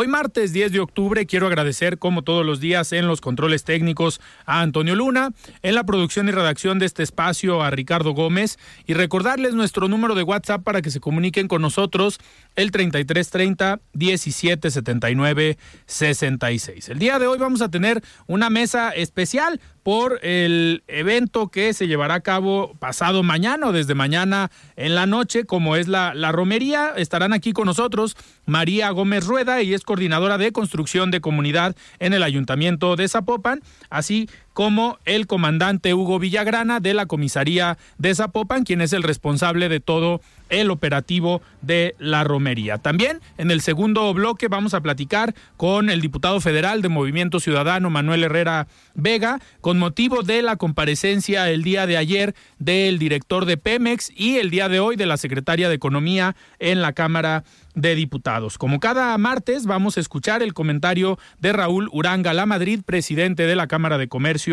Hoy martes 10 de octubre quiero agradecer como todos los días en los controles técnicos a Antonio Luna, en la producción y redacción de este espacio a Ricardo Gómez y recordarles nuestro número de WhatsApp para que se comuniquen con nosotros el 3330 1779 66. El día de hoy vamos a tener una mesa especial por el evento que se llevará a cabo pasado mañana o desde mañana en la noche, como es la, la romería. Estarán aquí con nosotros María Gómez Rueda, y es coordinadora de construcción de comunidad en el Ayuntamiento de Zapopan, así como el comandante Hugo Villagrana de la comisaría de Zapopan, quien es el responsable de todo el operativo de la romería. También en el segundo bloque vamos a platicar con el diputado federal de Movimiento Ciudadano, Manuel Herrera Vega, con motivo de la comparecencia el día de ayer del director de Pemex y el día de hoy de la secretaria de Economía en la Cámara de Diputados. Como cada martes, vamos a escuchar el comentario de Raúl Uranga La Madrid, presidente de la Cámara de Comercio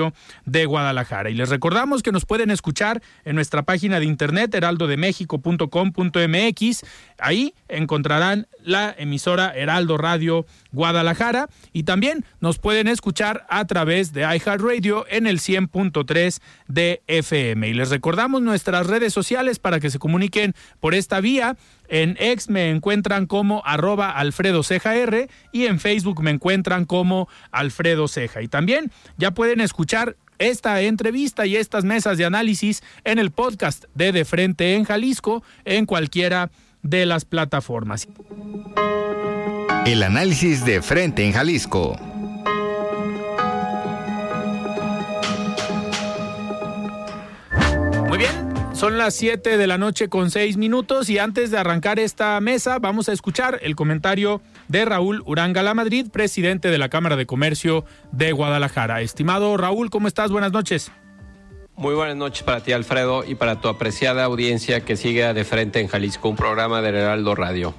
de Guadalajara. Y les recordamos que nos pueden escuchar en nuestra página de internet heraldodemexico.com.mx. Ahí encontrarán la emisora Heraldo Radio Guadalajara y también nos pueden escuchar a través de iHeartRadio en el 100.3 de FM. Y les recordamos nuestras redes sociales para que se comuniquen por esta vía. En X me encuentran como arroba Alfredo Ceja R y en Facebook me encuentran como Alfredo Ceja. Y también ya pueden escuchar esta entrevista y estas mesas de análisis en el podcast de De Frente en Jalisco en cualquiera de las plataformas. El análisis de Frente en Jalisco. Son las 7 de la noche con 6 minutos y antes de arrancar esta mesa vamos a escuchar el comentario de Raúl Uranga Madrid, presidente de la Cámara de Comercio de Guadalajara. Estimado Raúl, ¿cómo estás? Buenas noches. Muy buenas noches para ti, Alfredo, y para tu apreciada audiencia que sigue de frente en Jalisco, un programa de Heraldo Radio.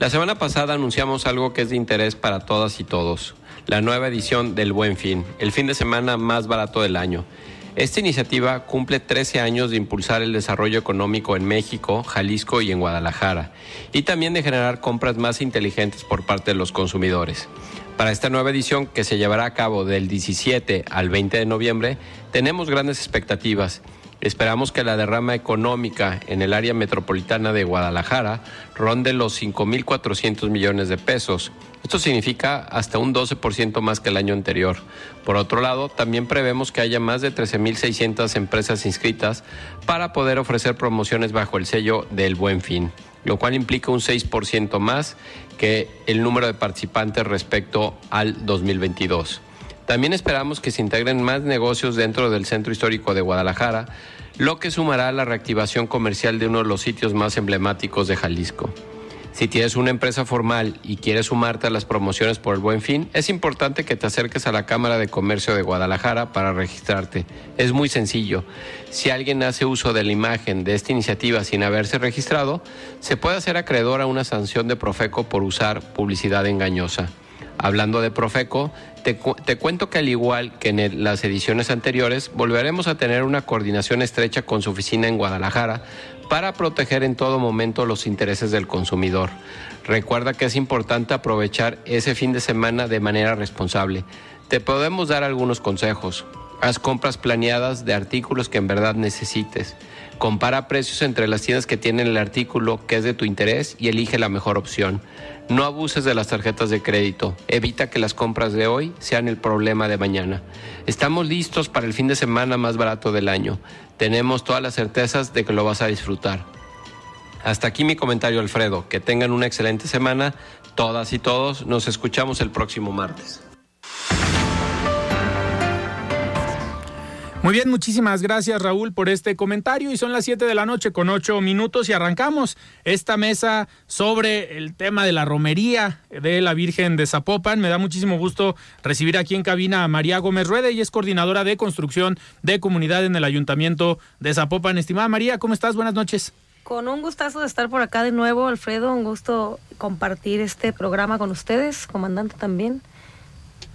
La semana pasada anunciamos algo que es de interés para todas y todos, la nueva edición del Buen Fin, el fin de semana más barato del año. Esta iniciativa cumple 13 años de impulsar el desarrollo económico en México, Jalisco y en Guadalajara, y también de generar compras más inteligentes por parte de los consumidores. Para esta nueva edición, que se llevará a cabo del 17 al 20 de noviembre, tenemos grandes expectativas Esperamos que la derrama económica en el área metropolitana de Guadalajara ronde los 5.400 millones de pesos. Esto significa hasta un 12% más que el año anterior. Por otro lado, también prevemos que haya más de 13.600 empresas inscritas para poder ofrecer promociones bajo el sello del Buen Fin, lo cual implica un 6% más que el número de participantes respecto al 2022. También esperamos que se integren más negocios dentro del centro histórico de Guadalajara, lo que sumará a la reactivación comercial de uno de los sitios más emblemáticos de Jalisco. Si tienes una empresa formal y quieres sumarte a las promociones por el buen fin, es importante que te acerques a la Cámara de Comercio de Guadalajara para registrarte. Es muy sencillo. Si alguien hace uso de la imagen de esta iniciativa sin haberse registrado, se puede hacer acreedor a una sanción de Profeco por usar publicidad engañosa. Hablando de Profeco, te, cuento que al igual que en las ediciones anteriores, volveremos a tener una coordinación estrecha con su oficina en Guadalajara para proteger en todo momento los intereses del consumidor. Recuerda que es importante aprovechar ese fin de semana de manera responsable. Te podemos dar algunos consejos. Haz compras planeadas de artículos que en verdad necesites. Compara precios entre las tiendas que tienen el artículo que es de tu interés y elige la mejor opción. No abuses de las tarjetas de crédito. Evita que las compras de hoy sean el problema de mañana. Estamos listos para el fin de semana más barato del año. Tenemos todas las certezas de que lo vas a disfrutar. Hasta aquí mi comentario, Alfredo. Que tengan una excelente semana, todas y todos. Nos escuchamos el próximo martes. Muy bien, muchísimas gracias Raúl por este comentario y son las 7 de la noche con 8 minutos y arrancamos esta mesa sobre el tema de la romería de la Virgen de Zapopan. Me da muchísimo gusto recibir aquí en cabina a María Gómez Rueda y es coordinadora de construcción de comunidad en el Ayuntamiento de Zapopan. Estimada María, ¿cómo estás? Buenas noches. Con un gustazo de estar por acá de nuevo, Alfredo, un gusto compartir este programa con ustedes, comandante también.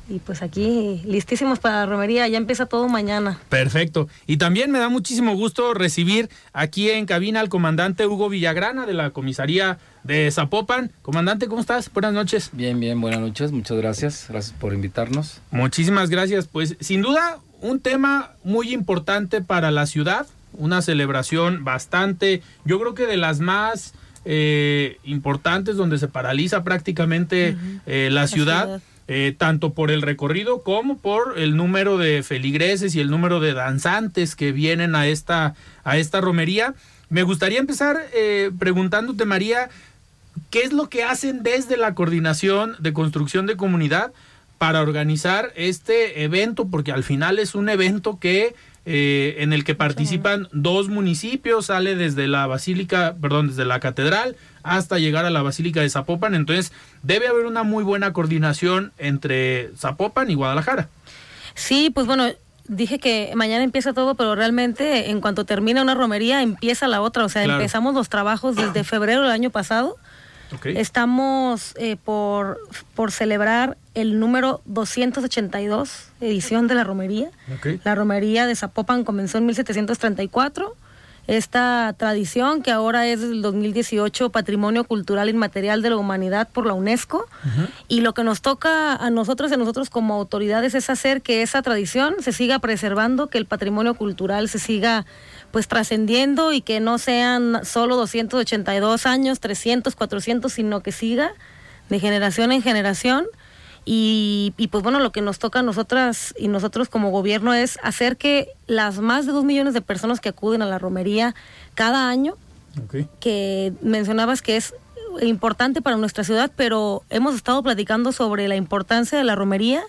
Y pues aquí listísimos para la romería, ya empieza todo mañana. Perfecto. Y también me da muchísimo gusto recibir aquí en cabina al comandante Hugo Villagrana de la comisaría de Zapopan. Comandante, ¿cómo estás? Buenas noches. Bien, bien, buenas noches. Muchas gracias. Gracias por invitarnos. Muchísimas gracias. Pues sin duda un tema muy importante para la ciudad, una celebración bastante, yo creo que de las más eh, importantes donde se paraliza prácticamente eh, la, ciudad eh, tanto por el recorrido como por el número de feligreses y el número de danzantes que vienen a esta, a esta romería. Me gustaría empezar eh, preguntándote, María, ¿qué es lo que hacen desde la coordinación de construcción de comunidad para organizar este evento? Porque al final es un evento que eh, en el que participan dos municipios, sale desde la Basílica, perdón, desde la Catedral hasta llegar a la Basílica de Zapopan. Entonces, debe haber una muy buena coordinación entre Zapopan y Guadalajara. Sí, pues bueno, dije que mañana empieza todo, pero realmente en cuanto termina una romería empieza la otra. O sea, empezamos los trabajos desde febrero del año pasado. Estamos eh, por, por celebrar el número 282 edición de la romería. La romería de Zapopan comenzó en 1734 esta tradición que ahora es del 2018 Patrimonio Cultural Inmaterial de la Humanidad por la UNESCO. Y lo que nos toca a nosotros y a nosotros como autoridades es hacer que esa tradición se siga preservando, que el patrimonio cultural se siga pues trascendiendo y que no sean solo 282 años, 300, 400, sino que siga de generación en generación. Y, pues bueno, lo que nos toca a nosotras y nosotros como gobierno es hacer que las más de dos millones de personas que acuden a la romería cada año, que mencionabas que es importante para nuestra ciudad, pero hemos estado platicando sobre la importancia de la romería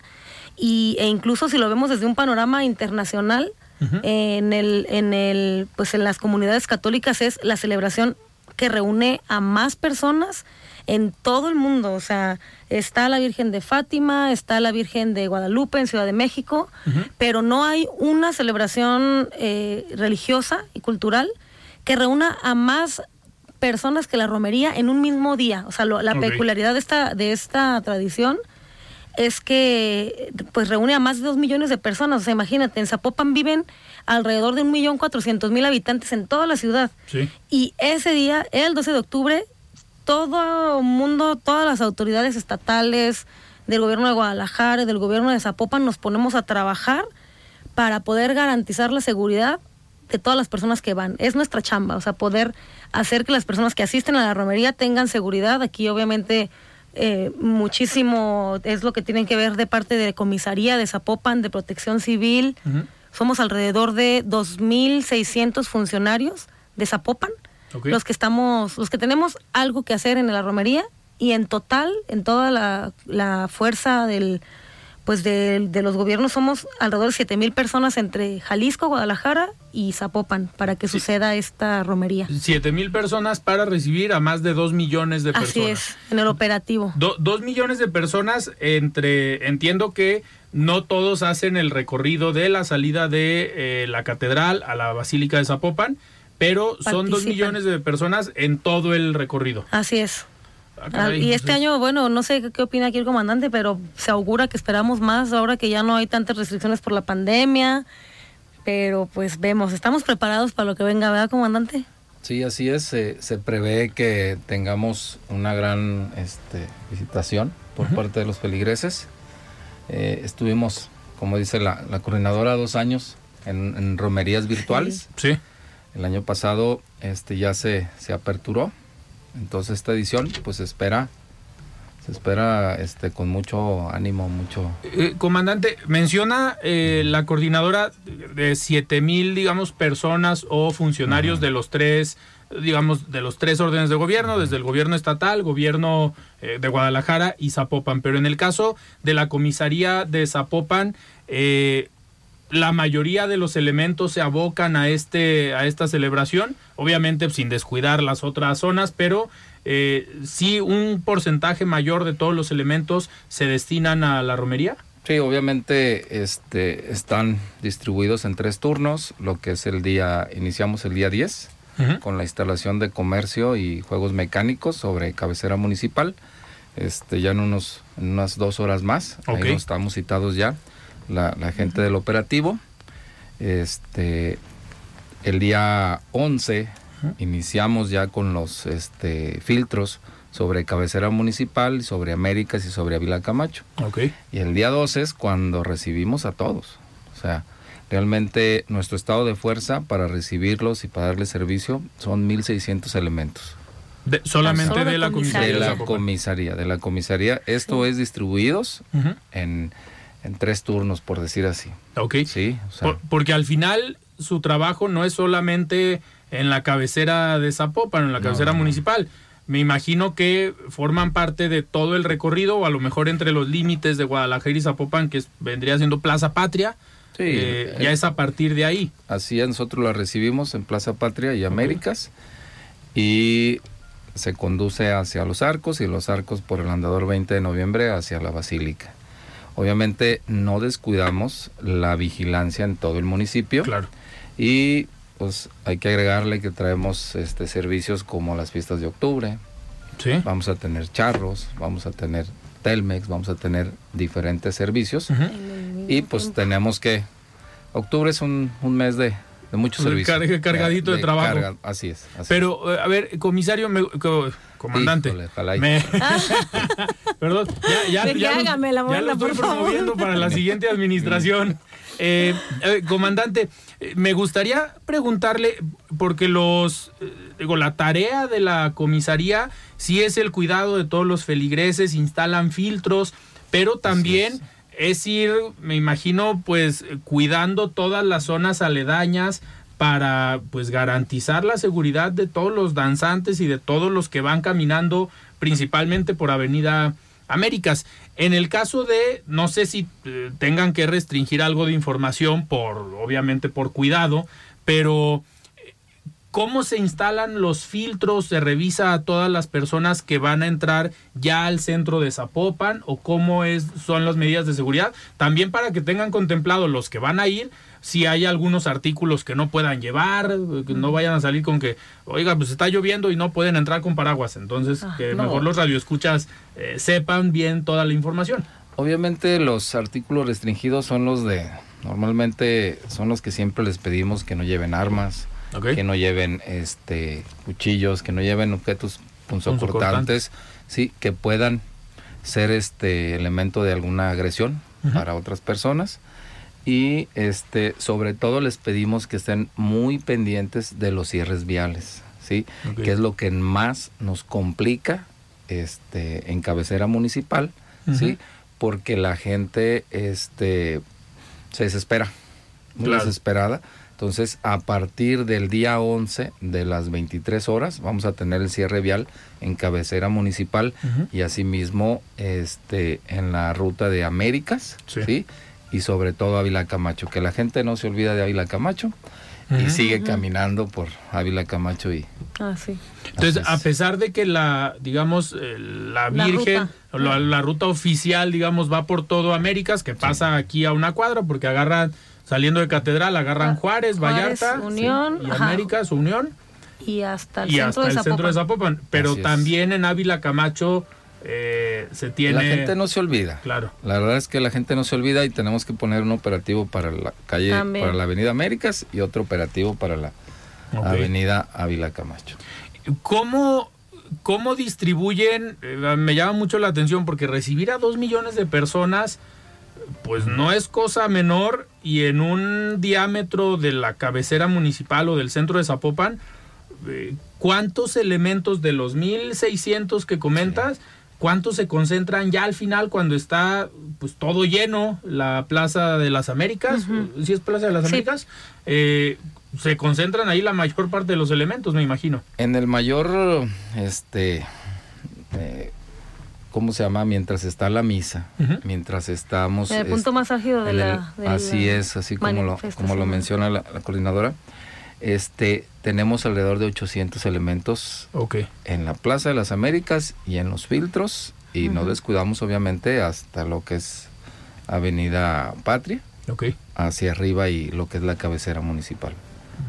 y, e incluso si lo vemos desde un panorama internacional, en el, en el, pues en las comunidades católicas es la celebración que reúne a más personas en todo el mundo. O sea, está la Virgen de Fátima, está la Virgen de Guadalupe en Ciudad de México, pero no hay una celebración eh, religiosa y cultural que reúna a más personas que la romería en un mismo día. O sea, la peculiaridad de esta, de esta tradición es que pues reúne a más de dos millones de personas. O sea, imagínate, en Zapopan viven alrededor de un millón cuatrocientos mil habitantes en toda la ciudad. Y ese día, el 12 de octubre, todo el mundo, todas las autoridades estatales del gobierno de Guadalajara, del gobierno de Zapopan, nos ponemos a trabajar para poder garantizar la seguridad de todas las personas que van. Es nuestra chamba, o sea, poder hacer que las personas que asisten a la romería tengan seguridad. Aquí obviamente eh, muchísimo es lo que tienen que ver de parte de comisaría de Zapopan, de protección civil. Somos alrededor de 2.600 funcionarios de Zapopan los que estamos, los que tenemos algo que hacer en la romería y en total, en toda la, fuerza del pues de, los gobiernos somos alrededor de siete mil personas entre Jalisco, Guadalajara y Zapopan para que suceda esta romería. Siete mil personas para recibir a más de dos millones de personas. Así es, en el operativo. dos millones de personas entre, entiendo que no todos hacen el recorrido de la salida de eh, la catedral a la Basílica de Zapopan, pero son dos millones de personas en todo el recorrido. Así es. Ah, ah, y este año, bueno, no sé qué opina aquí el comandante, pero se augura que esperamos más ahora que ya no hay tantas restricciones por la pandemia. Pero pues vemos, estamos preparados para lo que venga, ¿verdad, comandante? Sí, así es. se prevé que tengamos una gran este, visitación por parte de los feligreses. Eh, estuvimos como dice la, coordinadora, dos años en, romerías virtuales. Sí. El año pasado este, ya se, se aperturó. Entonces esta edición pues espera se espera este con mucho ánimo, mucho. Eh, comandante, menciona eh, la coordinadora de siete mil, digamos, personas o funcionarios de los tres, digamos, de los tres órdenes de gobierno, desde el gobierno estatal, gobierno eh, de Guadalajara y Zapopan. Pero en el caso de la comisaría de Zapopan, la mayoría de los elementos se abocan a este a esta celebración, obviamente sin descuidar las otras zonas, pero eh, sí un porcentaje mayor de todos los elementos se destinan a la romería. Sí, obviamente este, están distribuidos en tres turnos, lo que es el día, iniciamos el día 10 con la instalación de comercio y juegos mecánicos sobre cabecera municipal, este, ya en, unos, en unas dos horas más, ahí estamos citados ya, la, gente del operativo. Este, el día 11 iniciamos ya con los este, filtros sobre cabecera municipal, sobre Américas y sobre Ávila Camacho. Okay. Y el día 12 es cuando recibimos a todos. O sea, realmente nuestro estado de fuerza para recibirlos y para darles servicio son 1.600 elementos. solamente de la comisaría. De la comisaría, de la comisaría. Esto es distribuidos en, en, tres turnos, por decir así. Ok. Sí. porque al final su trabajo no es solamente en la cabecera de Zapopan, en la cabecera municipal. Me imagino que forman parte de todo el recorrido, o a lo mejor entre los límites de Guadalajara y Zapopan, que vendría siendo Plaza Patria. Sí, eh, ya es a partir de ahí. Así es, nosotros la recibimos en Plaza Patria y Américas. Y se conduce hacia los arcos y los arcos por el andador 20 de noviembre hacia la basílica. Obviamente no descuidamos la vigilancia en todo el municipio. Claro. Y pues hay que agregarle que traemos este servicios como las fiestas de octubre. Sí. Vamos a tener charros, vamos a tener Telmex, vamos a tener diferentes servicios. Y pues tenemos que octubre es un, un mes de, de muchos servicios. cargadito de, trabajo. así es. Pero, eh, a ver, comisario, comandante. perdón, ya, ya, ya, ya lo estoy promoviendo para la siguiente administración. Eh, eh, comandante, eh, me gustaría preguntarle, porque los, digo, la tarea de la comisaría sí es el cuidado de todos los feligreses, instalan filtros, pero también es. ir, me imagino, pues cuidando todas las zonas aledañas para pues garantizar la seguridad de todos los danzantes y de todos los que van caminando principalmente por Avenida Américas. En el caso de, no sé si eh, tengan que restringir algo de información por, obviamente por cuidado, pero eh, ¿cómo se instalan los filtros? ¿Se revisa a todas las personas que van a entrar ya al centro de Zapopan? ¿O cómo es, son las medidas de seguridad? También para que tengan contemplado los que van a ir, si hay algunos artículos que no puedan llevar, que no vayan a salir con que, oiga, pues está lloviendo y no pueden entrar con paraguas. Entonces, ah, que mejor los radioescuchas eh, sepan bien toda la información. Obviamente los artículos restringidos son los de, normalmente son los que siempre les pedimos que no lleven armas, que no lleven este cuchillos, que no lleven objetos punzocortantes, sí, que puedan ser este elemento de alguna agresión para otras personas y este sobre todo les pedimos que estén muy pendientes de los cierres viales, ¿sí? Que es lo que más nos complica este en cabecera municipal, ¿sí? Porque la gente este se desespera, muy desesperada. Entonces, a partir del día 11 de las 23 horas vamos a tener el cierre vial en cabecera municipal y asimismo este en la ruta de Américas, ¿sí? Y sobre todo Ávila Camacho, que la gente no se olvida de Ávila Camacho y sigue caminando por Ávila Camacho y ah, sí. entonces a pesar de que la digamos eh, la Virgen la ruta. oficial digamos va por todo Américas que pasa aquí a una cuadra porque agarran saliendo de Catedral agarran ah, Juárez, Vallarta Unión y Américas Unión. Y hasta el, y centro, hasta de el centro de Zapopan. Pero también en Ávila Camacho eh, se tiene... La gente no se olvida. Claro. La verdad es que la gente no se olvida y tenemos que poner un operativo para la calle, para la Avenida Américas y otro operativo para la Avenida Ávila Camacho. ¿Cómo, cómo distribuyen? Eh, me llama mucho la atención porque recibir a dos millones de personas pues no es cosa menor y en un diámetro de la cabecera municipal o del centro de Zapopan, eh, ¿cuántos elementos de los 1600 que comentas? ¿Cuántos se concentran ya al final cuando está pues todo lleno la Plaza de las Américas? ¿Sí es Plaza de las Américas? Eh, se concentran ahí la mayor parte de los elementos, me imagino. En el mayor, este, eh, ¿cómo se llama? Mientras está la misa, mientras estamos... El punto más ágil de, la, Así es, así como lo, como lo menciona la, coordinadora. Este, tenemos alrededor de 800 elementos en la Plaza de las Américas y en los filtros y no descuidamos obviamente hasta lo que es Avenida Patria, hacia arriba y lo que es la cabecera municipal.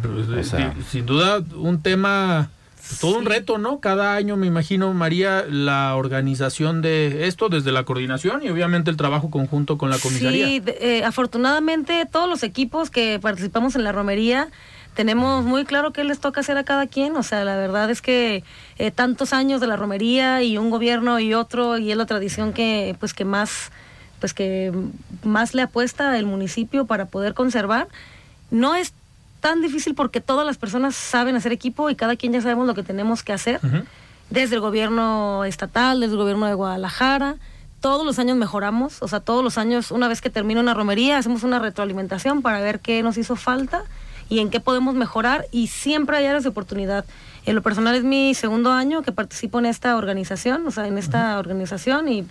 Pues, sin duda un tema todo un reto, ¿no? Cada año me imagino, María, la organización de esto desde la coordinación y obviamente el trabajo conjunto con la comisaría. Sí, eh, afortunadamente todos los equipos que participamos en la romería tenemos muy claro qué les toca hacer a cada quien. O sea, la verdad es que eh, tantos años de la romería y un gobierno y otro y es la tradición que pues que más pues que más le apuesta el municipio para poder conservar. No es tan difícil porque todas las personas saben hacer equipo y cada quien ya sabemos lo que tenemos que hacer. Desde el gobierno estatal, desde el gobierno de Guadalajara, todos los años mejoramos, o sea, todos los años, una vez que termina una romería, hacemos una retroalimentación para ver qué nos hizo falta y en qué podemos mejorar y siempre hay áreas de oportunidad. En lo personal es mi segundo año que participo en esta organización, o sea, en esta organización y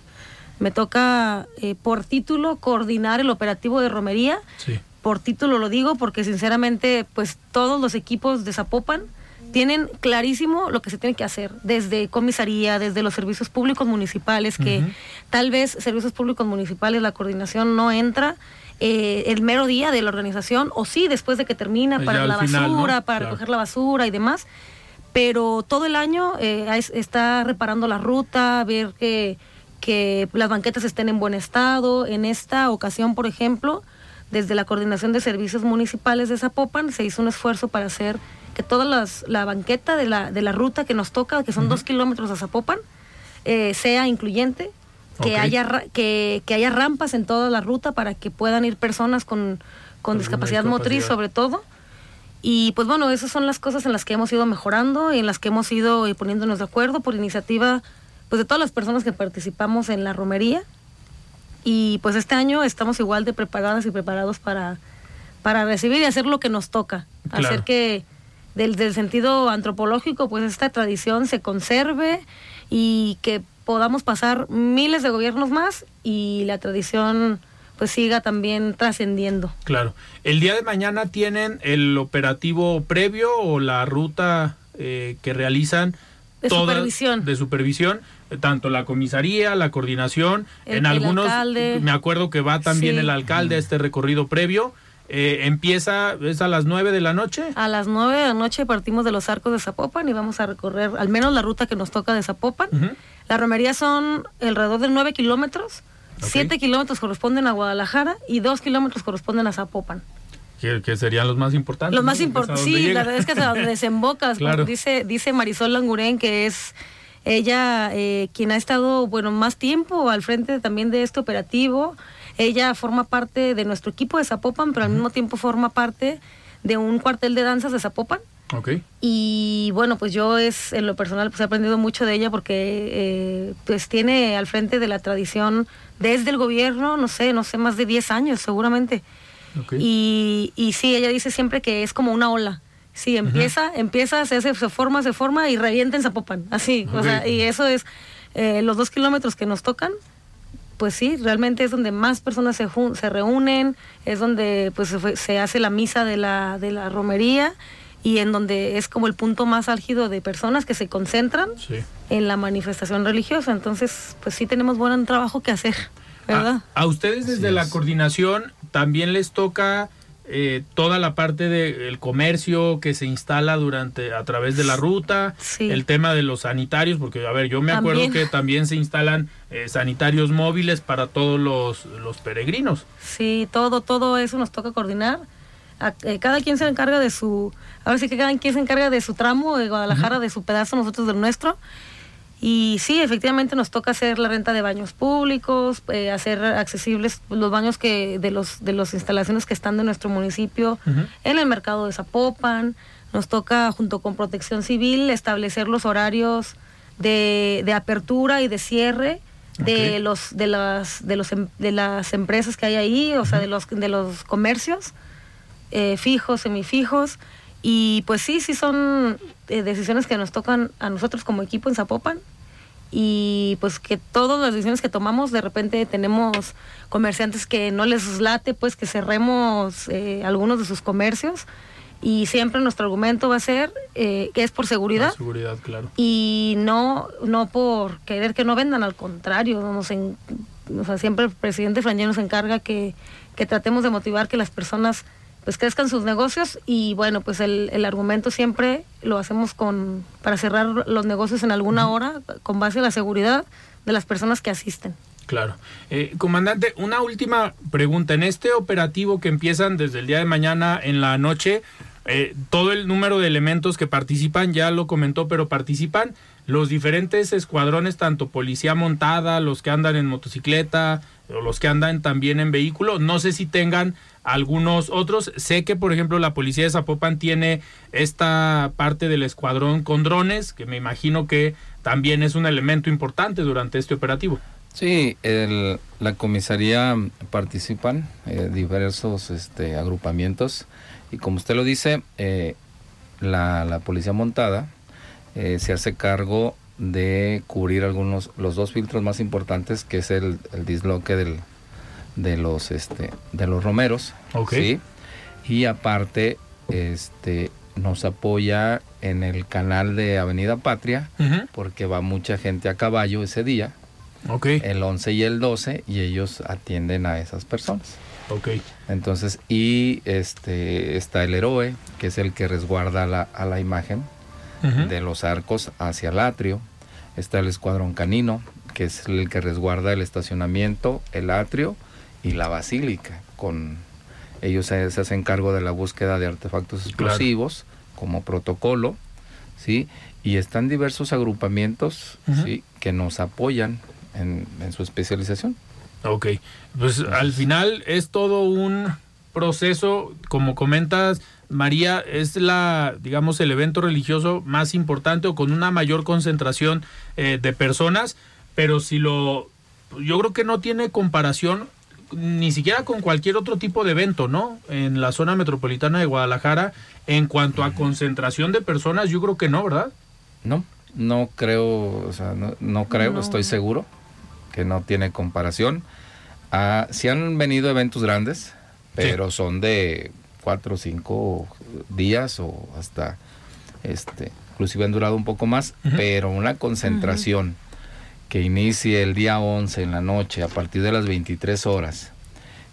me toca eh, por título coordinar el operativo de romería. Sí por título lo digo porque sinceramente pues todos los equipos de Zapopan tienen clarísimo lo que se tiene que hacer, desde comisaría, desde los servicios públicos municipales, que tal vez servicios públicos municipales la coordinación no entra eh, el mero día de la organización, o sí después de que termina para la basura, para recoger la basura y demás, pero todo el año eh, está reparando la ruta, ver que, que las banquetas estén en buen estado. En esta ocasión, por ejemplo, desde la Coordinación de Servicios Municipales de Zapopan se hizo un esfuerzo para hacer que toda la banqueta de la, de la ruta que nos toca, que son dos kilómetros a Zapopan, eh, sea incluyente, que, haya, que, que, haya rampas en toda la ruta para que puedan ir personas con, con discapacidad, motriz sobre todo. Y pues bueno, esas son las cosas en las que hemos ido mejorando y en las que hemos ido poniéndonos de acuerdo por iniciativa pues de todas las personas que participamos en la romería. Y pues este año estamos igual de preparadas y preparados para, para recibir y hacer lo que nos toca. Hacer que del, del sentido antropológico, pues esta tradición se conserve y que podamos pasar miles de gobiernos más y la tradición pues siga también trascendiendo. Claro. ¿El día de mañana tienen el operativo previo o la ruta eh, que realizan? De supervisión. De supervisión tanto la comisaría, la coordinación, en algunos, me acuerdo que va también el alcalde a este recorrido previo. Eh, empieza, es a las 9 de la noche. A las 9 de la noche partimos de los arcos de Zapopan y vamos a recorrer al menos la ruta que nos toca de Zapopan. La romería son alrededor de 9 kilómetros. 7 kilómetros corresponden a Guadalajara y 2 kilómetros corresponden a Zapopan. Que, serían los más importantes. Los más importantes, sí, la verdad es que hasta donde desembocas. dice, dice Marisol Languren, que es ella, eh, quien ha estado, bueno, más tiempo al frente también de este operativo, ella forma parte de nuestro equipo de Zapopan, pero al mismo tiempo forma parte de un cuartel de danzas de Zapopan. Okay. Y bueno, pues yo es en lo personal pues he aprendido mucho de ella porque eh, pues tiene al frente de la tradición desde el gobierno, no sé, no sé, más de 10 años seguramente. Y, y sí, ella dice siempre que es como una ola. Sí, empieza, empieza, se hace, se forma, se forma y revienta en Zapopan, así, o sea, y eso es eh, los dos kilómetros que nos tocan, pues sí, realmente es donde más personas se, se reúnen, es donde pues se, hace la misa de la, de la romería y en donde es como el punto más álgido de personas que se concentran en la manifestación religiosa. Entonces, pues sí tenemos buen trabajo que hacer, ¿verdad? A, ustedes desde la coordinación también les toca eh, toda la parte del comercio que se instala durante a través de la ruta, el tema de los sanitarios, porque a ver, yo me acuerdo que también se instalan eh, sanitarios móviles para todos los, los, peregrinos. Sí, todo, todo eso nos toca coordinar. Eh, cada quien se encarga de su, ahora sí que cada quien se encarga de su tramo de Guadalajara, de su pedazo, nosotros del nuestro. Y sí, efectivamente nos toca hacer la renta de baños públicos, eh, hacer accesibles los baños que de los de las instalaciones que están de nuestro municipio en el mercado de Zapopan. Nos toca junto con Protección Civil establecer los horarios de, de apertura y de cierre de los de las de los em, de las empresas que hay ahí, o sea, de los de los comercios eh, fijos, semifijos y pues sí, sí son eh, decisiones que nos tocan a nosotros como equipo en Zapopan y pues que todas las decisiones que tomamos de repente tenemos comerciantes que no les late pues que cerremos eh, algunos de sus comercios y siempre nuestro argumento va a ser eh, que es por seguridad. seguridad, claro. Y no, no por querer que no vendan, al contrario, nos o sea, siempre el presidente Franje nos encarga que, que, tratemos de motivar que las personas pues crezcan sus negocios y bueno, pues el, el argumento siempre lo hacemos con para cerrar los negocios en alguna hora con base a la seguridad de las personas que asisten. Claro. Eh, comandante, una última pregunta. En este operativo que empiezan desde el día de mañana en la noche, eh, todo el número de elementos que participan, ya lo comentó, pero participan los diferentes escuadrones, tanto policía montada, los que andan en motocicleta, o los que andan también en vehículo. No sé si tengan algunos otros. Sé que, por ejemplo, la policía de Zapopan tiene esta parte del escuadrón con drones, que me imagino que también es un elemento importante durante este operativo. Sí, la comisaría participan eh, diversos este, agrupamientos y como usted lo dice, eh, la, policía montada eh, se hace cargo de cubrir algunos los dos filtros más importantes que es el, disloque del, de los este de los romeros ¿sí? y aparte este nos apoya en el canal de Avenida Patria porque va mucha gente a caballo ese día el 11 y el 12 y ellos atienden a esas personas. Ok. Entonces, y este está el héroe, que es el que resguarda la, a la imagen de los arcos hacia el atrio. Está el escuadrón canino, que es el que resguarda el estacionamiento, el atrio y la basílica. Con ellos se, hacen cargo de la búsqueda de artefactos explosivos como protocolo, ¿sí? Y están diversos agrupamientos, ¿sí? Que nos apoyan en, en su especialización. Ok, pues al final es todo un proceso, como comentas, María, es la, digamos, el evento religioso más importante o con una mayor concentración eh, de personas, pero si lo, yo creo que no tiene comparación ni siquiera con cualquier otro tipo de evento, ¿no? En la zona metropolitana de Guadalajara, en cuanto a concentración de personas, yo creo que no, ¿verdad? No, no creo, o sea, no, creo, estoy seguro que no tiene comparación. Ah, sí han venido eventos grandes, pero son de cuatro o cinco días o hasta, este, inclusive han durado un poco más, pero una concentración que inicie el día 11 en la noche a partir de las 23 horas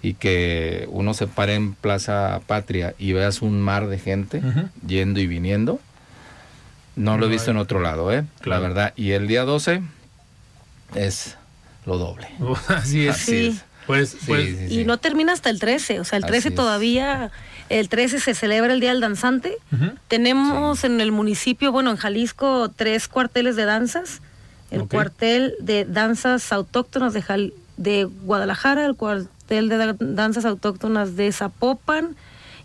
y que uno se pare en Plaza Patria y veas un mar de gente yendo y viniendo, no, lo he visto en otro lado, ¿eh? La verdad. Y el día 12 es lo doble. Así es. Así Pues, pues y no termina hasta el 13, o sea, el 13 todavía, el 13 se celebra el Día del Danzante. Tenemos en el municipio, bueno, en Jalisco, tres cuarteles de danzas. El cuartel de danzas autóctonas de, de Guadalajara, el cuartel de danzas autóctonas de Zapopan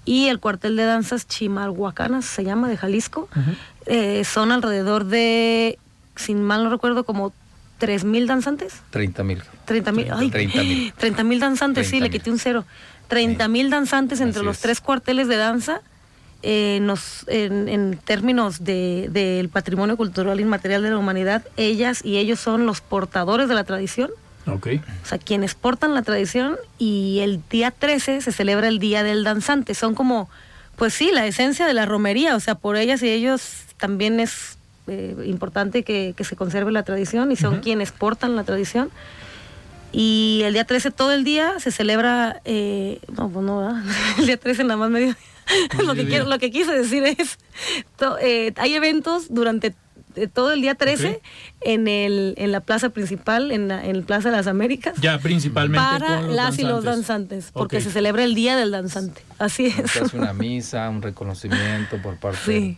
y el cuartel de danzas Chimalhuacanas, se llama, de Jalisco. Eh, son alrededor de, sin mal no recuerdo, como ¿Tres mil danzantes? Treinta mil. Treinta mil. Treinta mil. danzantes, sí, le quité un cero. Treinta mil danzantes entre los tres cuarteles de danza. Eh, nos, en, términos del de, patrimonio cultural inmaterial de la humanidad, ellas y ellos son los portadores de la tradición. Ok. O sea, quienes portan la tradición y el día 13 se celebra el Día del Danzante. Son como, pues sí, la esencia de la romería. O sea, por ellas y ellos también es eh, importante que, se conserve la tradición y son quienes portan la tradición. Y el día 13 todo el día se celebra, eh, no, pues no, el día 13 nada más medio... lo, que quiero, lo que quise decir es, eh, hay eventos durante todo el día 13 en el en la plaza principal, en la, en Plaza de las Américas. Ya, principalmente para las y los danzantes, porque se celebra el Día del Danzante. Así es. Es una misa, un reconocimiento por parte sí.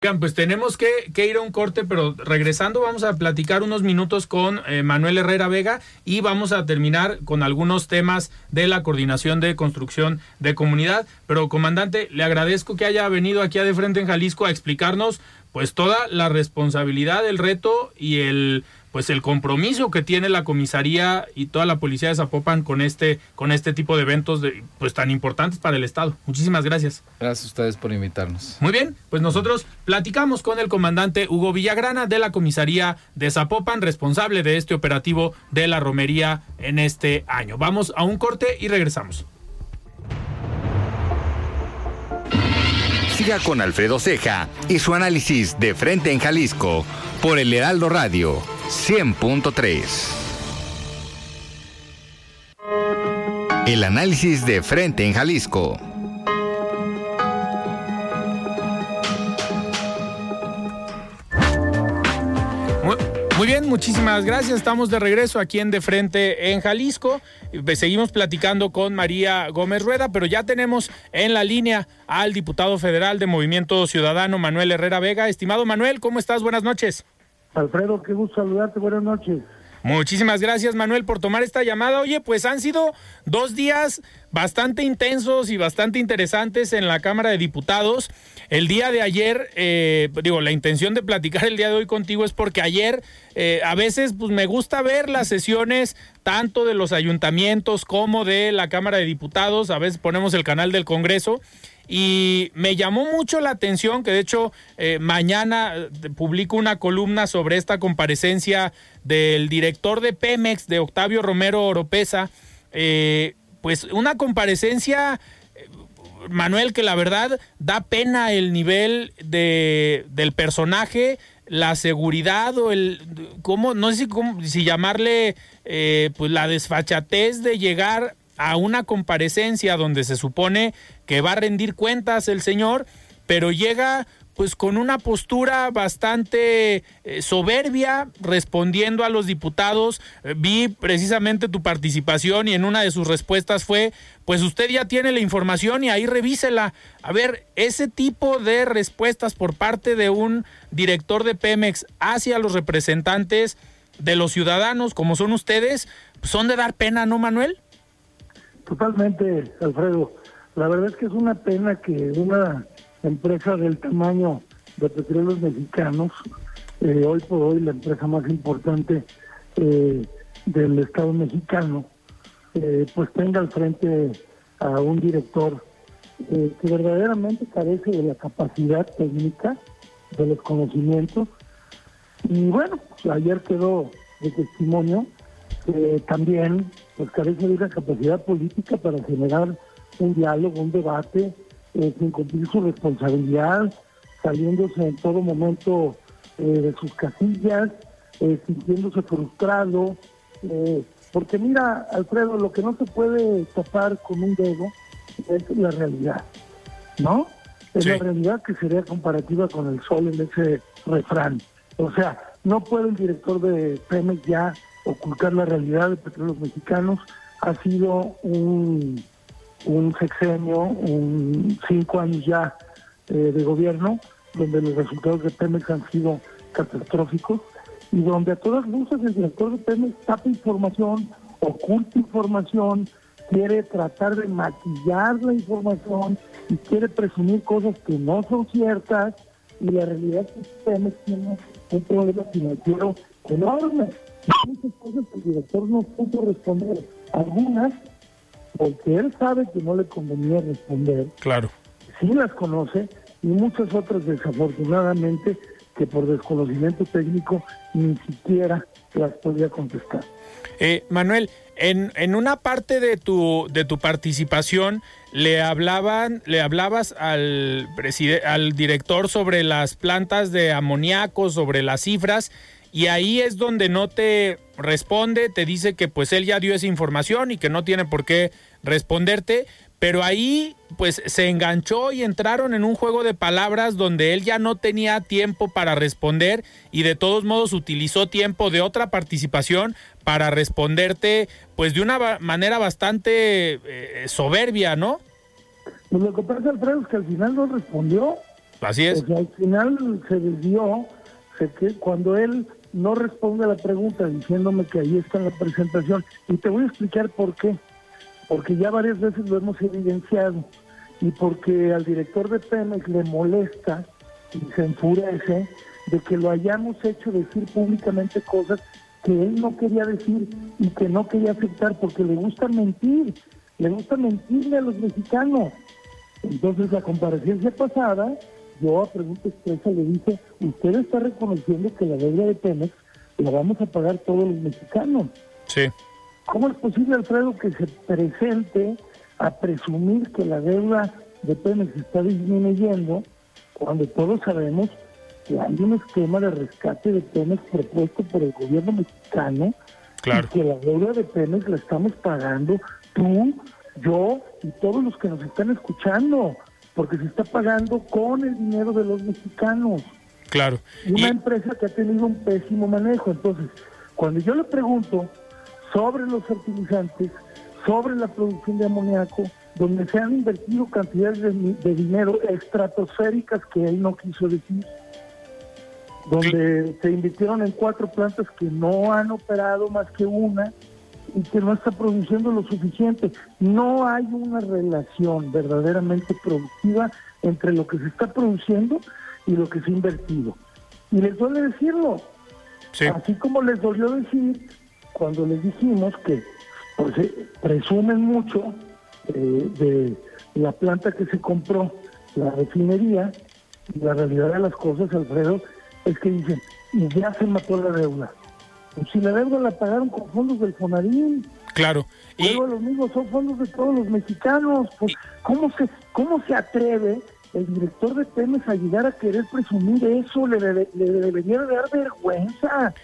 Pues tenemos que, ir a un corte, pero regresando vamos a platicar unos minutos con eh, Manuel Herrera Vega y vamos a terminar con algunos temas de la coordinación de construcción de comunidad. Pero comandante, le agradezco que haya venido aquí a de frente en Jalisco a explicarnos pues toda la responsabilidad, el reto y el pues el compromiso que tiene la comisaría y toda la policía de Zapopan con este con este tipo de eventos de, pues tan importantes para el estado. Muchísimas gracias. Gracias a ustedes por invitarnos. Muy bien, pues nosotros platicamos con el comandante Hugo Villagrana de la comisaría de Zapopan, responsable de este operativo de la romería en este año. Vamos a un corte y regresamos. Siga con Alfredo Ceja y su análisis de frente en Jalisco por el Heraldo Radio 100.3. El análisis de frente en Jalisco. Muy bien, muchísimas gracias. Estamos de regreso aquí en De Frente en Jalisco. Seguimos platicando con María Gómez Rueda, pero ya tenemos en la línea al diputado federal de Movimiento Ciudadano, Manuel Herrera Vega. Estimado Manuel, ¿cómo estás? Buenas noches. Alfredo, qué gusto saludarte, buenas noches. Muchísimas gracias Manuel por tomar esta llamada. Oye, pues han sido dos días bastante intensos y bastante interesantes en la Cámara de Diputados. El día de ayer, eh, digo, la intención de platicar el día de hoy contigo es porque ayer eh, a veces pues me gusta ver las sesiones tanto de los ayuntamientos como de la Cámara de Diputados. A veces ponemos el canal del Congreso y me llamó mucho la atención que de hecho eh, mañana eh, publico una columna sobre esta comparecencia del director de Pemex, de Octavio Romero Oropesa, eh, pues una comparecencia, Manuel, que la verdad da pena el nivel de, del personaje, la seguridad o el, ¿cómo? No sé si, si llamarle, pues la desfachatez de llegar a una comparecencia donde se supone que va a rendir cuentas el señor, pero llega pues con una postura bastante eh, soberbia respondiendo a los diputados. Eh, vi precisamente tu participación y en una de sus respuestas fue, pues usted ya tiene la información y ahí revísela. A ver, ese tipo de respuestas por parte de un director de Pemex hacia los representantes de los ciudadanos como son ustedes, son de dar pena, ¿no, Manuel? Totalmente, Alfredo. La verdad es que es una pena que una empresa del tamaño de petróleos mexicanos, eh, hoy por hoy la empresa más importante eh, del Estado mexicano, eh, pues tenga al frente a un director que verdaderamente carece de la capacidad técnica, de los conocimientos. Y bueno, ayer quedó de testimonio que también pues carece de una capacidad política para generar un diálogo, un debate, eh, sin cumplir su responsabilidad, saliéndose en todo momento eh, de sus casillas, eh, sintiéndose frustrado. porque mira, Alfredo, lo que no se puede tapar con un dedo es la realidad, ¿no? Es la realidad que sería comparativa con el sol en ese refrán. O sea, no puede el director de Pemex ya ocultar la realidad de petróleos mexicanos. Ha sido un, un sexenio, un cinco años ya eh, de gobierno, donde los resultados de Pemex han sido catastróficos y donde a todas luces el director de Pemex tapa información, oculta información, quiere tratar de maquillar la información y quiere presumir cosas que no son ciertas y la realidad es que Pemex tiene un problema financiero enorme muchas cosas que el director no pudo responder. Algunas, porque él sabe que no le convenía responder. Claro. sí las conoce y muchas otras desafortunadamente que por desconocimiento técnico ni siquiera las podía contestar. Eh, Manuel, en, en, una parte de tu, de tu participación le hablaban, le hablabas al, al director sobre las plantas de amoníaco, sobre las cifras, y ahí es donde no te responde, te dice que pues él ya dio esa información y que no tiene por qué responderte, pero ahí pues se enganchó y entraron en un juego de palabras donde él ya no tenía tiempo para responder y de todos modos utilizó tiempo de otra participación para responderte pues de una manera bastante eh, soberbia, ¿no? Pues lo que pasa, Alfredo, es que al final no respondió. Así es. al final se desvió, que cuando él no responde a la pregunta diciéndome que ahí está en la presentación, y te voy a explicar por qué porque ya varias veces lo hemos evidenciado y porque al director de Pemex le molesta y se enfurece de que lo hayamos hecho decir públicamente cosas que él no quería decir y que no quería aceptar porque le gusta mentir, le gusta mentirle a los mexicanos. Entonces la comparecencia pasada, yo a pregunta expresa le dije, usted está reconociendo que la deuda de Pemex la vamos a pagar todos los mexicanos. Sí. ¿Cómo es posible, Alfredo, que se presente a presumir que la deuda de Pemex está disminuyendo cuando todos sabemos que hay un esquema de rescate de Pemex propuesto por el gobierno mexicano claro. y que la deuda de Pemex la estamos pagando tú, yo y todos los que nos están escuchando, porque se está pagando con el dinero de los mexicanos. Claro. Una empresa que ha tenido un pésimo manejo. Entonces, cuando yo le pregunto sobre los fertilizantes, sobre la producción de amoníaco, donde se han invertido cantidades de, dinero estratosféricas que él no quiso decir, donde se invirtieron en cuatro plantas que no han operado más que una y que no está produciendo lo suficiente. No hay una relación verdaderamente productiva entre lo que se está produciendo y lo que se ha invertido. Y les duele decirlo. Así como les dolió decir cuando les dijimos que pues, presumen mucho eh, de la planta que se compró, la refinería, y la realidad de las cosas, Alfredo, es que dicen, y ya se mató la deuda. Pues si la deuda la pagaron con fondos del Fonarín. Claro. Y luego los mismos son fondos de todos los mexicanos. Pues, ¿cómo, se, ¿Cómo se atreve el director de Pemex a llegar a querer presumir eso? Le, le debería dar vergüenza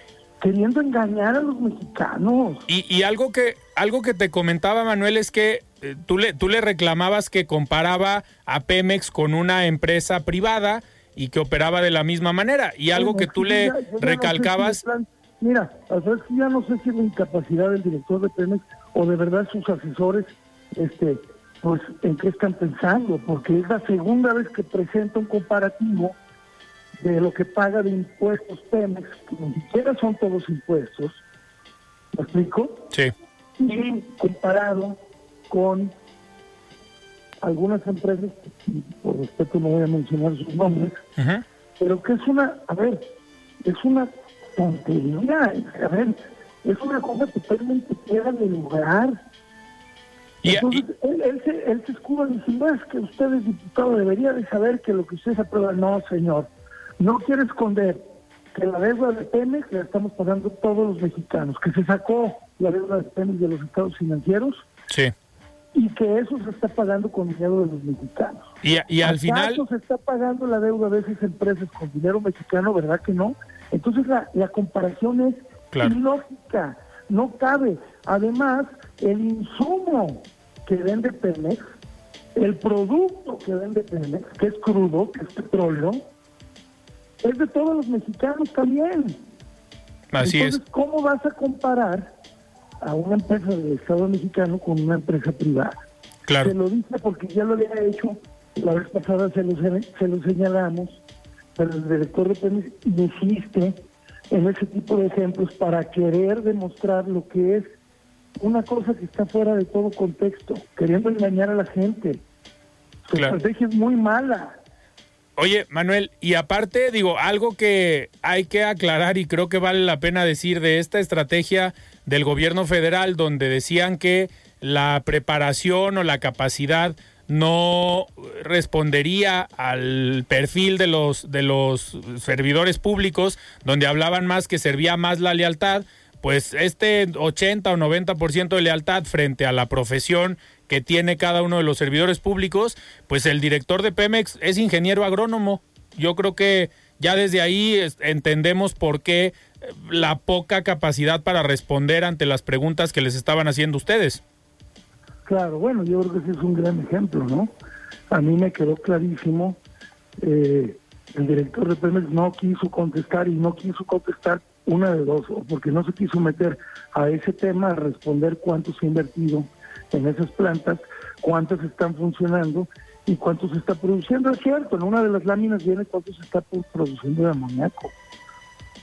queriendo engañar a los mexicanos. Y, algo que algo que te comentaba Manuel es que eh, tú le tú le reclamabas que comparaba a Pemex con una empresa privada y que operaba de la misma manera y algo que tú le recalcabas. mira, ya no sé si es la incapacidad del director de Pemex o de verdad sus asesores, este, pues en qué están pensando, porque es la segunda vez que presenta un comparativo de lo que paga de impuestos Pemex, que ni siquiera son todos impuestos, ¿me explico? Sí. Y comparado con algunas empresas, por respeto no voy a mencionar sus nombres, pero que es una, a ver, es una tontería, a ver, es una cosa totalmente fuera de lugar. Entonces, Él, él, se, él se escuda diciendo, es que usted es diputado, debería de saber que lo que usted se aprueba, no, señor no quiere esconder que la deuda de Pemex la estamos pagando todos los mexicanos, que se sacó la deuda de Pemex de los estados financieros. Sí. Y que eso se está pagando con dinero de los mexicanos. Y, y al final... se está pagando la deuda de esas empresas con dinero mexicano, ¿verdad que no? Entonces la, la comparación es ilógica, no cabe. Además, el insumo que vende Pemex, el producto que vende Pemex, que es crudo, que es petróleo, es de todos los mexicanos también. Así Entonces, ¿cómo vas a comparar a una empresa del Estado mexicano con una empresa privada? Claro. Se lo dice porque ya lo había hecho, la vez pasada se lo, se lo señalamos, pero el director de Pemex insiste en ese tipo de ejemplos para querer demostrar lo que es una cosa que está fuera de todo contexto, queriendo engañar a la gente. Su estrategia es muy mala. Oye, Manuel, y aparte, digo, algo que hay que aclarar y creo que vale la pena decir de esta estrategia del gobierno federal, donde decían que la preparación o la capacidad no respondería al perfil de los de los servidores públicos donde hablaban más que servía más la lealtad, pues este 80 o 90% de lealtad frente a la profesión que tiene cada uno de los servidores públicos, pues el director de Pemex es ingeniero agrónomo. Yo creo que ya desde ahí entendemos por qué eh, la poca capacidad para responder ante las preguntas que les estaban haciendo ustedes. Claro, bueno, yo creo que ese es un gran ejemplo, ¿no? A mí me quedó clarísimo, eh, el director de Pemex no quiso contestar y no quiso contestar una de dos, o porque no se quiso meter a ese tema, a responder cuánto se ha invertido en esas plantas, cuántas están funcionando y cuánto se está produciendo. Es cierto, en una de las láminas viene cuánto se está produciendo de amoníaco,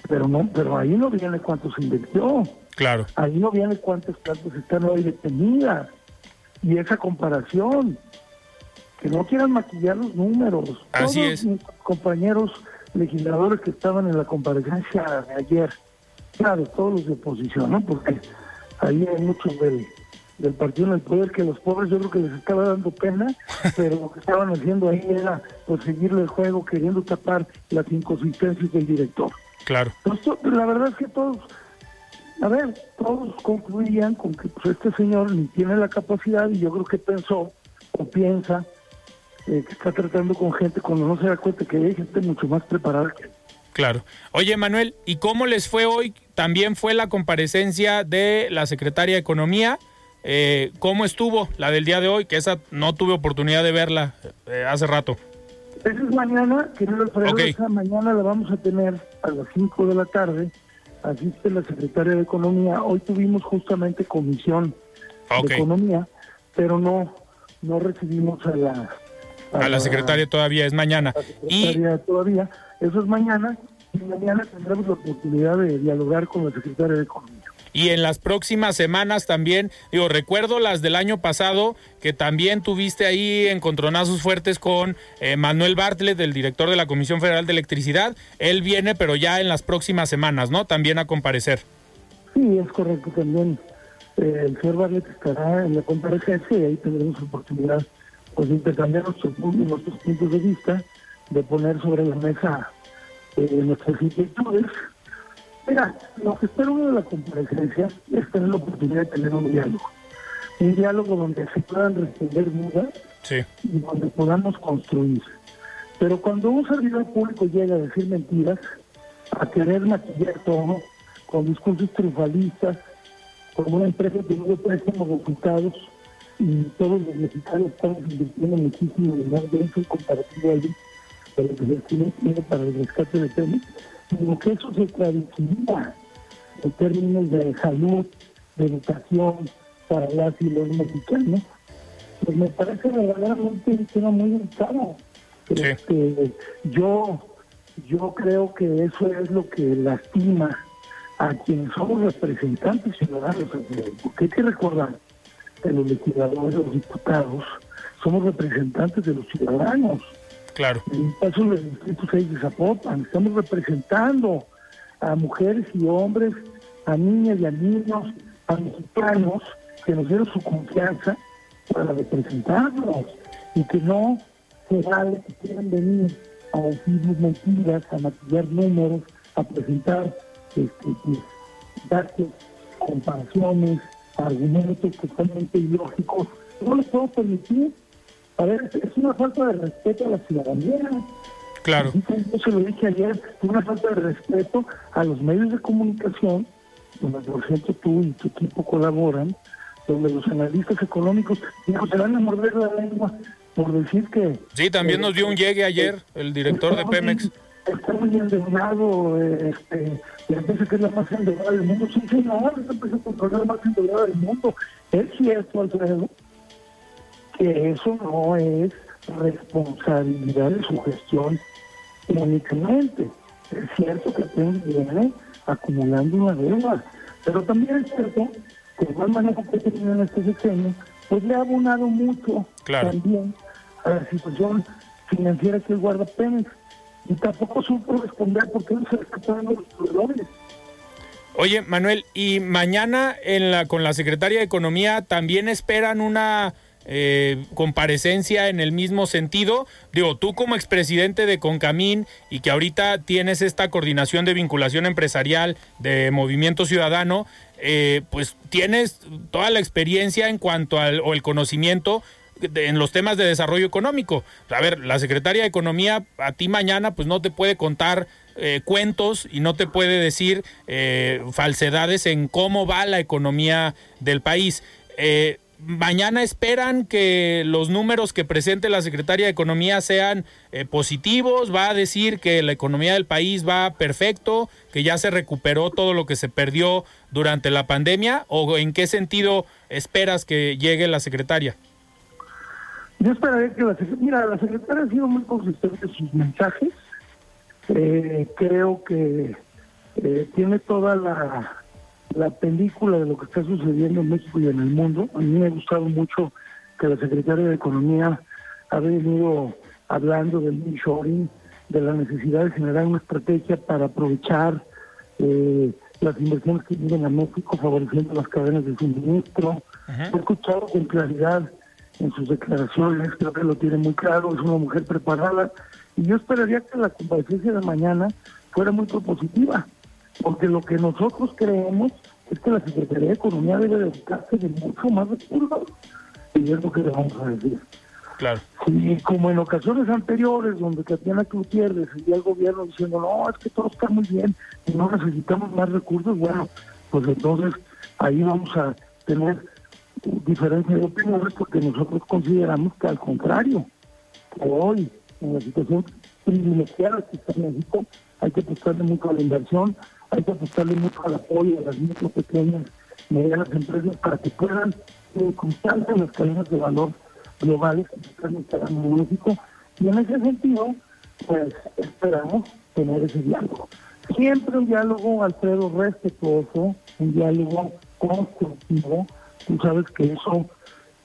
pero no, pero ahí no viene cuánto se invirtió. Claro. Ahí no viene cuántas plantas están hoy detenidas. Y esa comparación, que no quieran maquillar los números. Así Todos es. mis compañeros legisladores que estaban en la comparecencia de ayer, claro, todos los de oposición, ¿no? Porque ahí hay muchos del, del partido en el poder que los pobres yo creo que les estaba dando pena, pero lo que estaban haciendo ahí era pues seguirle el juego, queriendo tapar las inconsistencias del director. Claro. Entonces, la verdad es que todos, a ver, todos concluían con que pues, este señor ni tiene la capacidad y yo creo que pensó o piensa eh, que está tratando con gente cuando no se da cuenta que hay gente mucho más preparada que él. Claro. Oye, Manuel, ¿y cómo les fue hoy? También fue la comparecencia de la secretaria de Economía. Eh, ¿Cómo estuvo la del día de hoy? Que esa no tuve oportunidad de verla eh, hace rato. Esa es mañana, querido Alfredo, Ok. esa mañana la vamos a tener a las 5 de la tarde. Asiste la secretaria de Economía. Hoy tuvimos justamente comisión de Economía, pero no no recibimos a la A la secretaria todavía es mañana. Secretaria todavía. Eso es mañana y mañana tendremos la oportunidad de dialogar con la secretaria de Economía. Y en las próximas semanas también, digo, recuerdo las del año pasado, que también tuviste ahí encontronazos fuertes con eh, Manuel Bartlett, el director de la Comisión Federal de Electricidad. Él viene, pero ya en las próximas semanas, ¿no? También a comparecer. Sí, es correcto también. Eh, el señor Barlet estará en la comparecencia y ahí tendremos oportunidad pues, de intercambiar nuestros, nuestros puntos de vista, de poner sobre la mesa eh, nuestras inquietudes. Mira, lo que espero uno de la comparecencia es tener la oportunidad de tener un diálogo. Un diálogo donde se puedan responder dudas Sí. y donde podamos construir. Pero cuando un servidor público llega a decir mentiras, a querer maquillar todo, con discursos triunfalistas, con una empresa que no préstamos resultados y todos los mexicanos estamos invirtiendo muchísimo dinero de eso comparativo ahí, tiene dinero para el rescate de Pemex, sino que eso se traduciría en términos de salud, de educación para las y los mexicanos, pues me parece verdaderamente un tema muy delicado. Sí. Este, yo, yo creo que eso es lo que lastima a quienes somos representantes ciudadanos, porque hay que recordar que los legisladores, los diputados, somos representantes de los ciudadanos. En el caso del Distrito 6 de Zapopan, estamos representando a mujeres y hombres, a niñas y a niños, a mexicanos que nos dieron su confianza para representarlos y que no se vale que quieran venir a decirnos mentiras, a maquillar números, a presentar este, pues, datos, comparaciones, argumentos totalmente ilógicos. No les puedo permitir. A ver, es- una falta de respeto a la ciudadanía. Claro. Yo se lo dije ayer, una falta de respeto a los medios de comunicación, donde por cierto tú y tu equipo colaboran, donde los analistas económicos digo, se van a morder la lengua por decir que... Sí, también nos dio un llegue ayer el director de Pemex. Está muy endeudado, eh, este, la empresa que es la más endeudada del mundo. Sí, esa empresa es la más endeudada del mundo. Es cierto, Alfredo, que eso no es responsabilidad de su gestión únicamente. Es cierto que viene acumulando una deuda, pero también es cierto que el mal manejo que ha tenido en este sexenio, pues le ha abonado mucho Claro. también a la situación financiera que guarda Pemex. Y tampoco supo responder por qué no se está pagando los proveedores. Oye, Manuel, y mañana en la, con la secretaria de Economía también esperan una eh, comparecencia en el mismo sentido. Digo, tú como expresidente de Concamín y que ahorita tienes esta coordinación de vinculación empresarial de Movimiento Ciudadano, eh, pues tienes toda la experiencia en cuanto al o el conocimiento en los temas de desarrollo económico. A ver, la secretaria de Economía a ti mañana pues no te puede contar eh, cuentos y no te puede decir eh, falsedades en cómo va la economía del país. Mañana esperan que los números que presente la secretaria de Economía sean positivos, va a decir que la economía del país va perfecto, que ya se recuperó todo lo que se perdió durante la pandemia, o en qué sentido esperas que llegue la secretaria? Yo esperaría que la secretaria, mira, la secretaria ha sido muy consistente en sus mensajes, eh, creo que eh, tiene toda la, la película de lo que está sucediendo en México y en el mundo. A mí me ha gustado mucho que la secretaria de Economía ha venido hablando del shoring, de la necesidad de generar una estrategia para aprovechar eh, las inversiones que vienen a México, favoreciendo las cadenas de suministro. He escuchado con claridad en sus declaraciones, creo que lo tiene muy claro, es una mujer preparada y yo esperaría que la comparecencia de mañana fuera muy propositiva, porque lo que nosotros creemos es que la Secretaría de Economía debe dedicarse de mucho más recursos, y es lo que le vamos a decir. Claro. Y como en ocasiones anteriores, donde Tatiana Gutiérrez y el gobierno diciendo, no, es que todo está muy bien y no necesitamos más recursos, bueno, pues entonces ahí vamos a tener diferencia de opiniones porque nosotros consideramos que al contrario, que hoy en la situación privilegiada que está en México, hay que apostarle mucho a la inversión, hay que apostarle mucho al apoyo de las micro, pequeñas, medianas empresas para que puedan incrustarse en las cadenas de valor globales que están instalando en México. Y en ese sentido, pues esperamos tener ese diálogo. Siempre un diálogo, Alfredo, respetuoso, un diálogo constructivo. Tú sabes que eso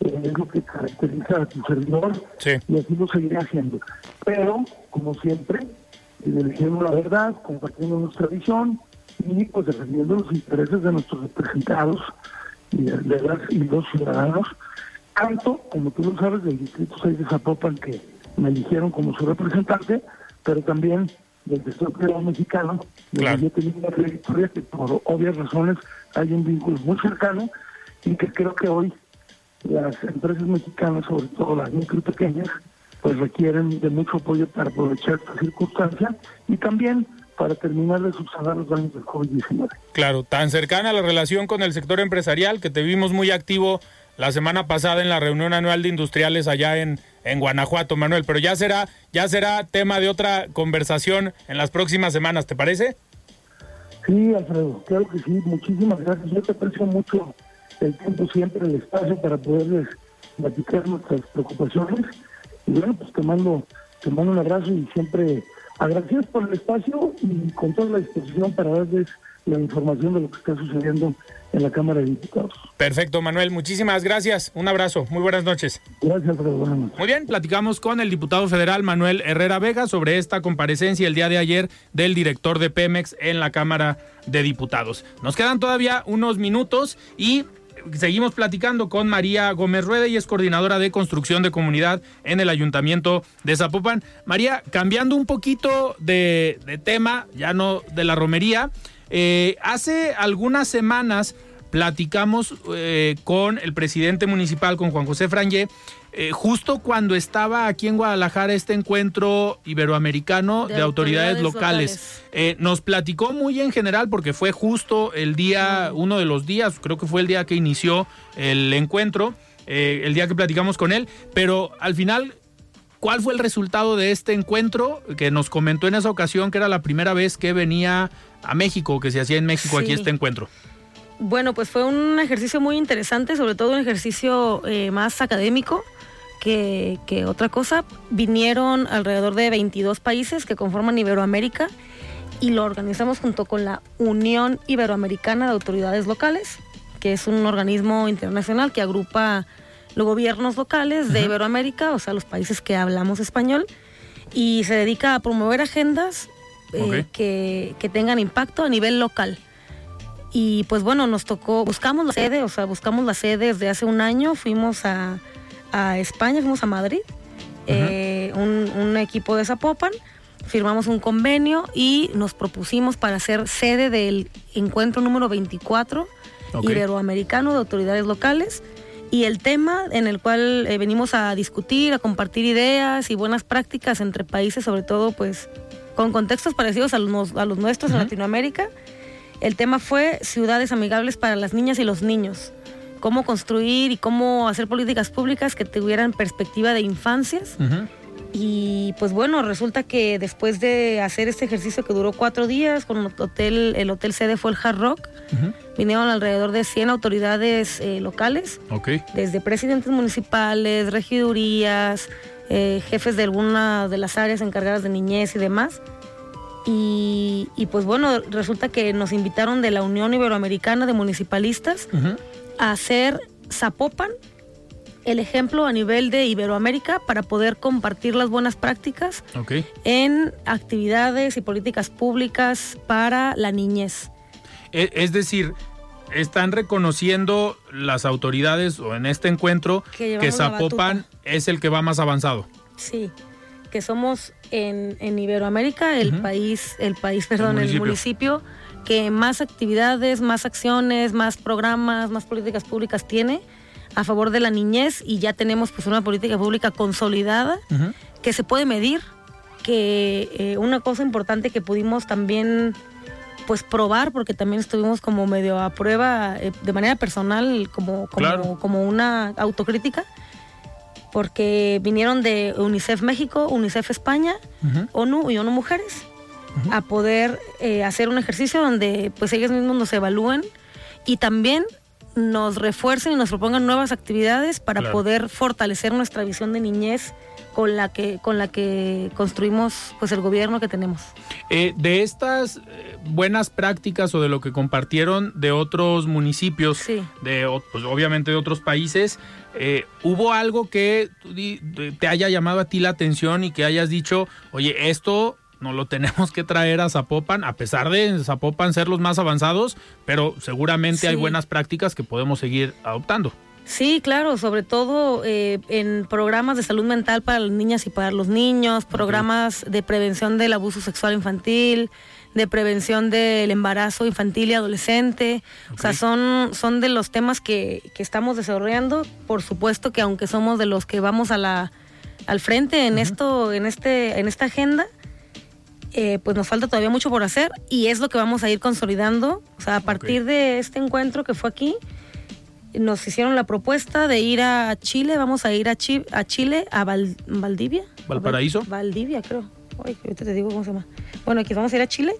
es lo que caracteriza a tu servidor y así lo seguiré haciendo. Pero, como siempre, dirigiendo la verdad, compartiendo nuestra visión y pues defendiendo los intereses de nuestros representados y de, las y los ciudadanos, tanto, como tú lo sabes, del Distrito 6 de Zapopan, que me eligieron como su representante, pero también del Distrito mexicano, de claro. yo tengo una trayectoria que por obvias razones hay un vínculo muy cercano y que creo que hoy las empresas mexicanas, sobre todo las micro y pequeñas, pues requieren de mucho apoyo para aprovechar esta circunstancia y también para terminar de subsanar los daños del COVID-19. Claro, tan cercana la relación con el sector empresarial que te vimos muy activo la semana pasada en la reunión anual de industriales allá en, en Guanajuato, Manuel, pero ya será, ya será tema de otra conversación en las próximas semanas, ¿te parece? Sí, Alfredo, claro que sí, muchísimas gracias. Yo te aprecio mucho el tiempo siempre, el espacio para poderles platicar nuestras preocupaciones. Y bueno, pues te mando, te mando un abrazo y siempre agradecidos por el espacio y con toda la disposición para darles la información de lo que está sucediendo en la Cámara de Diputados. Perfecto, Manuel. Muchísimas gracias. Un abrazo. Muy buenas noches. Gracias. Buenas noches. Muy bien, platicamos con el diputado federal Manuel Herrera Vega sobre esta comparecencia el día de ayer del director de Pemex en la Cámara de Diputados. Nos quedan todavía unos minutos y seguimos platicando con María Gómez Rueda y es coordinadora de construcción de comunidad en el Ayuntamiento de Zapopan. María, cambiando un poquito de, tema, ya no de la romería, eh, hace algunas semanas platicamos eh, con el presidente municipal, con Juan José Frangé, eh, justo cuando estaba aquí en Guadalajara este encuentro iberoamericano de, autoridades, locales. Eh, nos platicó muy en general porque fue justo el día, uno de los días, creo que fue el día que inició el encuentro, eh, el día que platicamos con él, pero al final ¿Cuál fue el resultado de este encuentro que nos comentó en esa ocasión que era la primera vez que venía a México, que se hacía en México aquí este encuentro? Bueno, pues fue un ejercicio muy interesante, sobre todo un ejercicio más académico que, otra cosa. Vinieron alrededor de 22 países que conforman Iberoamérica y lo organizamos junto con la Unión Iberoamericana de Autoridades Locales, que es un organismo internacional que agrupa los gobiernos locales de Iberoamérica, o sea, los países que hablamos español, y se dedica a promover agendas eh, que, que tengan impacto a nivel local. Y pues bueno, nos tocó, buscamos la sede, o sea, buscamos la sede desde hace un año, fuimos a, a España, fuimos a Madrid, eh, un, equipo de Zapopan, firmamos un convenio y nos propusimos para ser sede del encuentro número 24 iberoamericano de autoridades locales y el tema en el cual eh, venimos a discutir, a compartir ideas y buenas prácticas entre países, sobre todo pues con contextos parecidos a los, a los nuestros en Latinoamérica. El tema fue ciudades amigables para las niñas y los niños. Cómo construir y cómo hacer políticas públicas que tuvieran perspectiva de infancias. Y pues bueno, resulta que después de hacer este ejercicio que duró cuatro días, con el hotel, el hotel sede fue el Hard Rock, vinieron alrededor de 100 autoridades eh, locales, desde presidentes municipales, regidurías, eh, jefes de alguna de las áreas encargadas de niñez y demás. Y, pues bueno, resulta que nos invitaron de la Unión Iberoamericana de Municipalistas a hacer Zapopan el ejemplo a nivel de Iberoamérica para poder compartir las buenas prácticas en actividades y políticas públicas para la niñez. E, es decir, están reconociendo las autoridades o en este encuentro que, Zapopan es el que va más avanzado. Sí, que somos en, Iberoamérica el país, el país, perdón, el municipio. Que más actividades, más acciones, más programas, más políticas públicas tiene a favor de la niñez y ya tenemos pues una política pública consolidada que se puede medir, que eh, una cosa importante que pudimos también pues probar, porque también estuvimos como medio a prueba eh, de manera personal, como, como, una autocrítica, porque vinieron de UNICEF México, UNICEF España, ONU y ONU Mujeres, a poder eh, hacer un ejercicio donde pues ellos mismos nos evalúen y también nos refuercen y nos propongan nuevas actividades para poder fortalecer nuestra visión de niñez con la que con la que construimos pues el gobierno que tenemos. Eh, de estas eh, buenas prácticas o de lo que compartieron de otros municipios, de pues, obviamente de otros países, eh, ¿hubo algo que te haya llamado a ti la atención y que hayas dicho, oye, esto no lo tenemos que traer a Zapopan, a pesar de Zapopan ser los más avanzados, pero seguramente hay buenas prácticas que podemos seguir adoptando? Sí, claro, sobre todo eh, en programas de salud mental para las niñas y para los niños, programas de prevención del abuso sexual infantil, de prevención del embarazo infantil y adolescente. O sea, son, son de los temas que, que, estamos desarrollando. Por supuesto que aunque somos de los que vamos a la, al frente en esto, en este, en esta agenda, eh, pues nos falta todavía mucho por hacer y es lo que vamos a ir consolidando. O sea, a partir de este encuentro que fue aquí, nos hicieron la propuesta de ir a Chile, vamos a ir a, a Chile, a Valdivia. ¿Valparaíso? Valdivia, creo. Ay, ahorita te digo cómo se llama. Bueno, aquí vamos a ir a Chile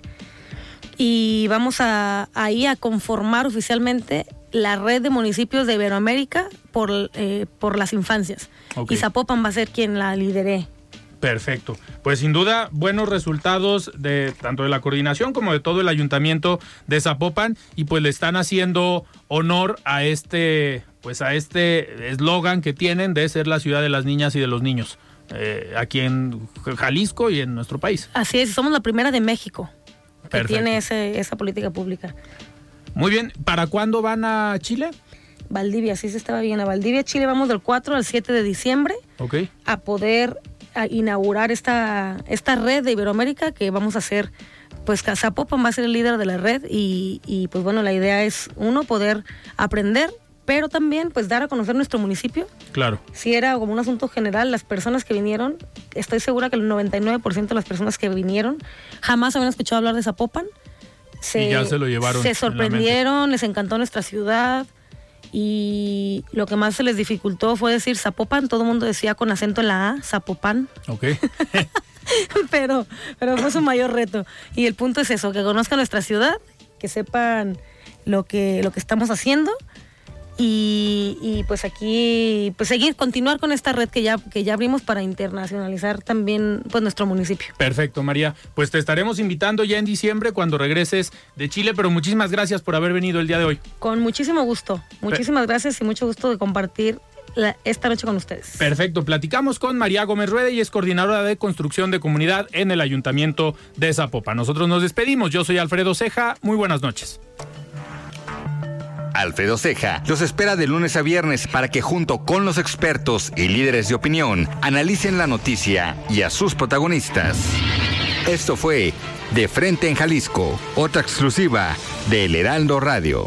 y vamos a, ir a conformar oficialmente la red de municipios de Iberoamérica por, eh, por las infancias. Y Zapopan va a ser quien la lidere. Perfecto. Pues sin duda, buenos resultados de tanto de la coordinación como de todo el ayuntamiento de Zapopan y pues le están haciendo honor a este, pues a este eslogan que tienen de ser la ciudad de las niñas y de los niños. Eh, aquí en Jalisco y en nuestro país. Así es, somos la primera de México que tiene esa política pública. Muy bien, ¿para cuándo van a Chile? Valdivia, sí se estaba bien. A Valdivia, Chile, vamos del 4 al 7 de diciembre. Ok. A poder a inaugurar esta, esta red de Iberoamérica que vamos a hacer, pues Zapopan va a ser el líder de la red y, y pues bueno, la idea es uno, poder aprender pero también pues dar a conocer nuestro municipio. Claro. Si era como un asunto general, las personas que vinieron, estoy segura que el 99% de las personas que vinieron jamás habían escuchado hablar de Zapopan. Se, y ya se lo llevaron. Se sorprendieron, les encantó nuestra ciudad, y lo que más se les dificultó fue decir Zapopan, todo el mundo decía con acento en la A, Zapopan. Ok. pero, pero fue su mayor reto. Y el punto es eso, que conozcan nuestra ciudad, que sepan lo que, lo que estamos haciendo y, pues aquí pues seguir continuar con esta red que ya que ya abrimos para internacionalizar también pues nuestro municipio. Perfecto, María. Pues te estaremos invitando ya en diciembre cuando regreses de Chile, pero muchísimas gracias por haber venido el día de hoy. Con muchísimo gusto. Muchísimas gracias y mucho gusto de compartir esta noche con ustedes. Perfecto, platicamos con María Gómez Rueda y es coordinadora de construcción de comunidad en el Ayuntamiento de Zapopa. Nosotros nos despedimos, yo soy Alfredo Ceja, muy buenas noches. Alfredo Ceja, los espera de lunes a viernes para que junto con los expertos y líderes de opinión analicen la noticia y a sus protagonistas. Esto fue De Frente en Jalisco, otra exclusiva de El Heraldo Radio.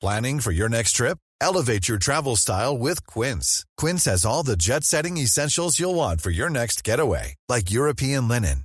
Planning for your next trip? Elevate your travel style with Quince. Quince has all the jet-setting essentials you'll want for your next getaway, like European linen,